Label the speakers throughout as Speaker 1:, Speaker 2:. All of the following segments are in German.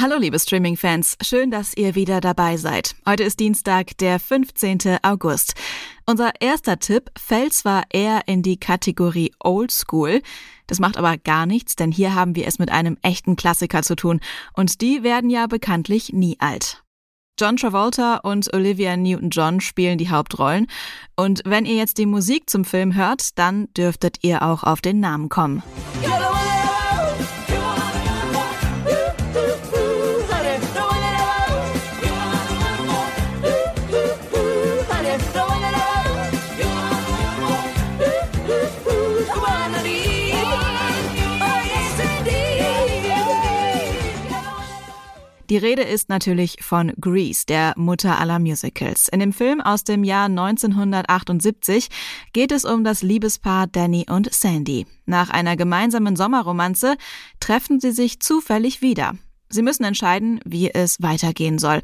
Speaker 1: Hallo liebe Streaming-Fans, schön, dass ihr wieder dabei seid. Heute ist Dienstag, der 15. August. Unser erster Tipp fällt zwar eher in die Kategorie Old School, das macht aber gar nichts, denn hier haben wir es mit einem echten Klassiker zu tun und die werden ja bekanntlich nie alt. John Travolta und Olivia Newton-John spielen die Hauptrollen. Und wenn ihr jetzt die Musik zum Film hört, dann dürftet ihr auch auf den Namen kommen. Die Rede ist natürlich von Grease, der Mutter aller Musicals. In dem Film aus dem Jahr 1978 geht es um das Liebespaar Danny und Sandy. Nach einer gemeinsamen Sommerromanze treffen sie sich zufällig wieder. Sie müssen entscheiden, wie es weitergehen soll.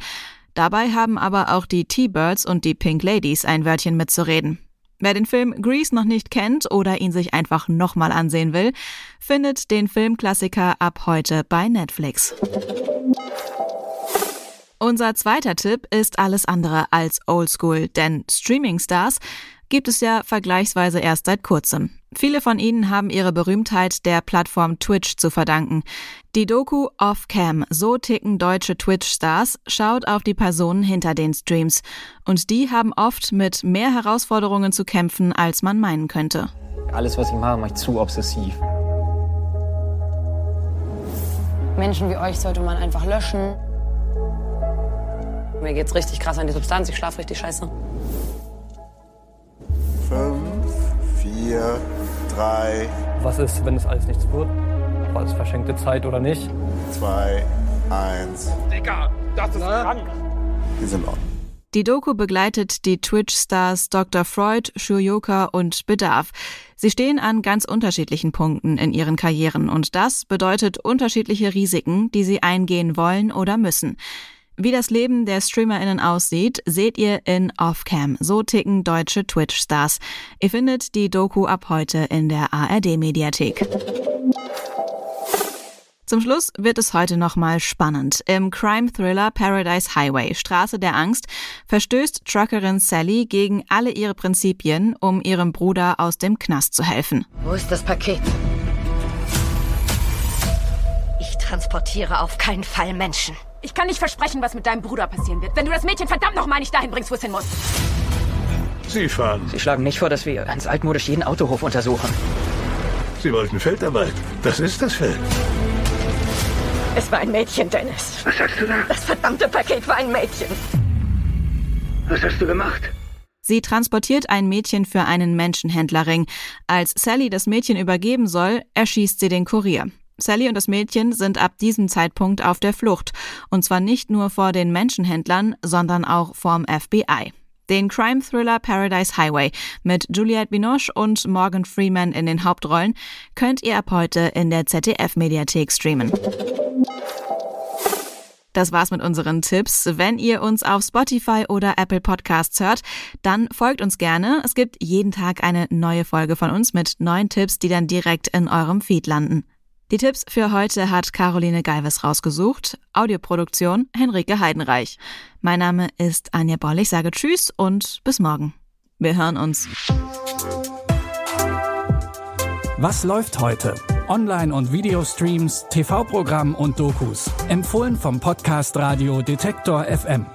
Speaker 1: Dabei haben aber auch die T-Birds und die Pink Ladies ein Wörtchen mitzureden. Wer den Film Grease noch nicht kennt oder ihn sich einfach nochmal ansehen will, findet den Filmklassiker ab heute bei Netflix. Unser zweiter Tipp ist alles andere als oldschool, denn Streaming-Stars gibt es ja vergleichsweise erst seit kurzem. Viele von ihnen haben ihre Berühmtheit der Plattform Twitch zu verdanken. Die Doku Off Cam, so ticken deutsche Twitch-Stars, schaut auf die Personen hinter den Streams. Und die haben oft mit mehr Herausforderungen zu kämpfen, als man meinen könnte.
Speaker 2: Alles, was ich mache, mache ich zu obsessiv.
Speaker 3: Menschen wie euch sollte man einfach löschen. Mir geht's richtig krass an die Substanz. Ich schlafe richtig scheiße.
Speaker 4: Vier, drei,
Speaker 5: Was ist, wenn es alles nichts wird? War es verschenkte Zeit oder nicht?
Speaker 4: zwei, eins.
Speaker 6: Digga, das ist krank.
Speaker 4: Wir sind on.
Speaker 1: Die Doku begleitet die Twitch-Stars Dr. Freud, Shurioka und Bedarf. Sie stehen an ganz unterschiedlichen Punkten in ihren Karrieren und das bedeutet unterschiedliche Risiken, die sie eingehen wollen oder müssen. Wie das Leben der StreamerInnen aussieht, seht ihr in Offcam. So ticken deutsche Twitch-Stars. Ihr findet die Doku ab heute in der ARD-Mediathek. Zum Schluss wird es heute nochmal spannend. Im Crime-Thriller Paradise Highway, Straße der Angst, verstößt Truckerin Sally gegen alle ihre Prinzipien, um ihrem Bruder aus dem Knast zu helfen.
Speaker 7: Wo ist das Paket? Ich transportiere auf keinen Fall Menschen.
Speaker 3: Ich kann nicht versprechen, was mit deinem Bruder passieren wird, wenn du das Mädchen verdammt nochmal nicht dahin bringst, wo es hin muss.
Speaker 6: Sie fahren.
Speaker 2: Sie schlagen nicht vor, dass wir ganz altmodisch jeden Autohof untersuchen.
Speaker 6: Sie wollten Feldarbeit. Das ist das Feld.
Speaker 7: Es war ein Mädchen, Dennis.
Speaker 6: Was sagst du da?
Speaker 7: Das verdammte Paket war ein Mädchen.
Speaker 6: Was hast du gemacht?
Speaker 1: Sie transportiert ein Mädchen für einen Menschenhändlerring. Als Sally das Mädchen übergeben soll, erschießt sie den Kurier. Sally und das Mädchen sind ab diesem Zeitpunkt auf der Flucht. Und zwar nicht nur vor den Menschenhändlern, sondern auch vorm FBI. Den Crime-Thriller Paradise Highway mit Juliette Binoche und Morgan Freeman in den Hauptrollen könnt ihr ab heute in der ZDF-Mediathek streamen. Das war's mit unseren Tipps. Wenn ihr uns auf Spotify oder Apple Podcasts hört, dann folgt uns gerne. Es gibt jeden Tag eine neue Folge von uns mit neuen Tipps, die dann direkt in eurem Feed landen. Die Tipps für heute hat Caroline Galves rausgesucht. Audioproduktion Henrike Heidenreich. Mein Name ist Anja Boll. Ich sage Tschüss und bis morgen. Wir hören uns.
Speaker 8: Was läuft heute? Online- und Videostreams, TV-Programm und Dokus. Empfohlen vom Podcast Radio Detektor FM.